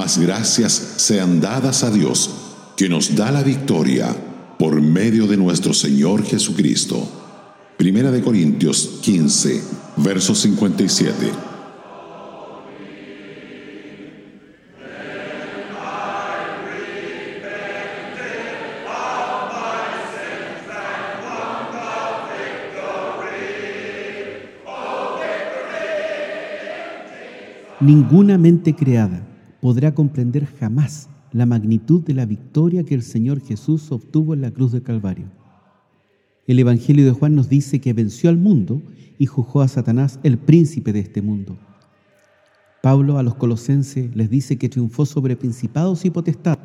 Mas gracias sean dadas a Dios, que nos da la victoria por medio de nuestro Señor Jesucristo. Primera de Corintios 15, verso 57. Ninguna mente creada podrá comprender jamás la magnitud de la victoria que el Señor Jesús obtuvo en la cruz del Calvario. El Evangelio de Juan nos dice que venció al mundo y juzgó a Satanás, el príncipe de este mundo. Pablo a los colosenses les dice que triunfó sobre principados y potestades,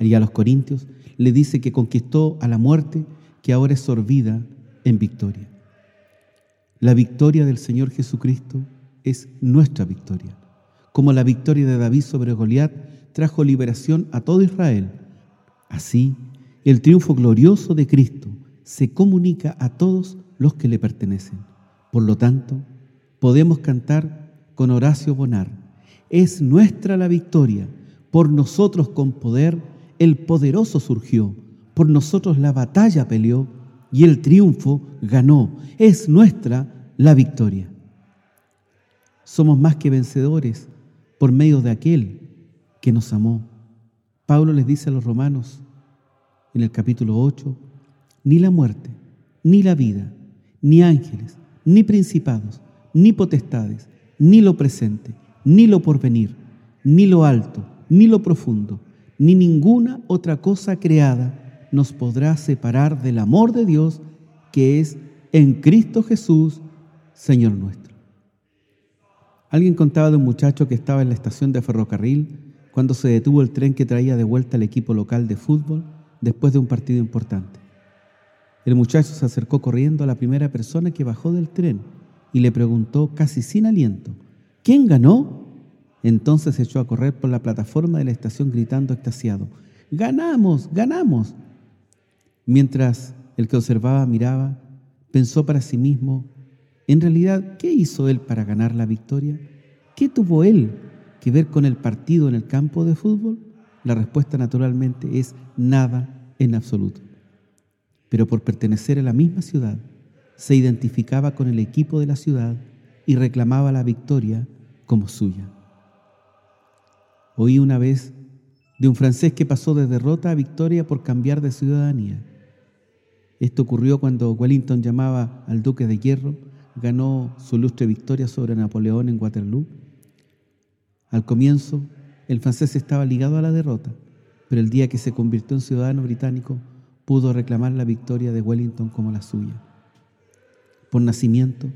y a los corintios le dice que conquistó a la muerte que ahora es sorbida en victoria. La victoria del Señor Jesucristo es nuestra victoria como la victoria de David sobre Goliat trajo liberación a todo Israel. Así, el triunfo glorioso de Cristo se comunica a todos los que le pertenecen. Por lo tanto, podemos cantar con Horacio Bonar, es nuestra la victoria, por nosotros con poder el poderoso surgió, por nosotros la batalla peleó y el triunfo ganó, es nuestra la victoria. Somos más que vencedores por medio de aquel que nos amó. Pablo les dice a los romanos en el capítulo 8, ni la muerte, ni la vida, ni ángeles, ni principados, ni potestades, ni lo presente, ni lo porvenir, ni lo alto, ni lo profundo, ni ninguna otra cosa creada nos podrá separar del amor de Dios que es en Cristo Jesús, Señor nuestro. Alguien contaba de un muchacho que estaba en la estación de ferrocarril cuando se detuvo el tren que traía de vuelta al equipo local de fútbol después de un partido importante. El muchacho se acercó corriendo a la primera persona que bajó del tren y le preguntó casi sin aliento, ¿quién ganó? Entonces se echó a correr por la plataforma de la estación gritando extasiado, ¡Ganamos! ¡Ganamos! Mientras el que observaba miraba, pensó para sí mismo, en realidad, ¿qué hizo él para ganar la victoria? ¿Qué tuvo él que ver con el partido en el campo de fútbol? La respuesta naturalmente es nada en absoluto. Pero por pertenecer a la misma ciudad, se identificaba con el equipo de la ciudad y reclamaba la victoria como suya. Oí una vez de un francés que pasó de derrota a victoria por cambiar de ciudadanía. Esto ocurrió cuando Wellington llamaba al duque de Hierro ganó su ilustre victoria sobre Napoleón en Waterloo. Al comienzo, el francés estaba ligado a la derrota, pero el día que se convirtió en ciudadano británico, pudo reclamar la victoria de Wellington como la suya. Por nacimiento,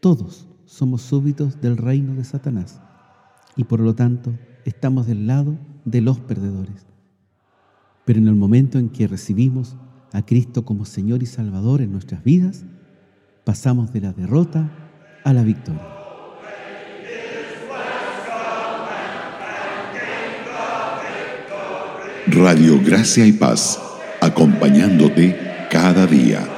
todos somos súbitos del reino de Satanás y por lo tanto estamos del lado de los perdedores. Pero en el momento en que recibimos a Cristo como Señor y Salvador en nuestras vidas, pasamos de la derrota a la victoria. Radio Gracia y Paz, acompañándote cada día.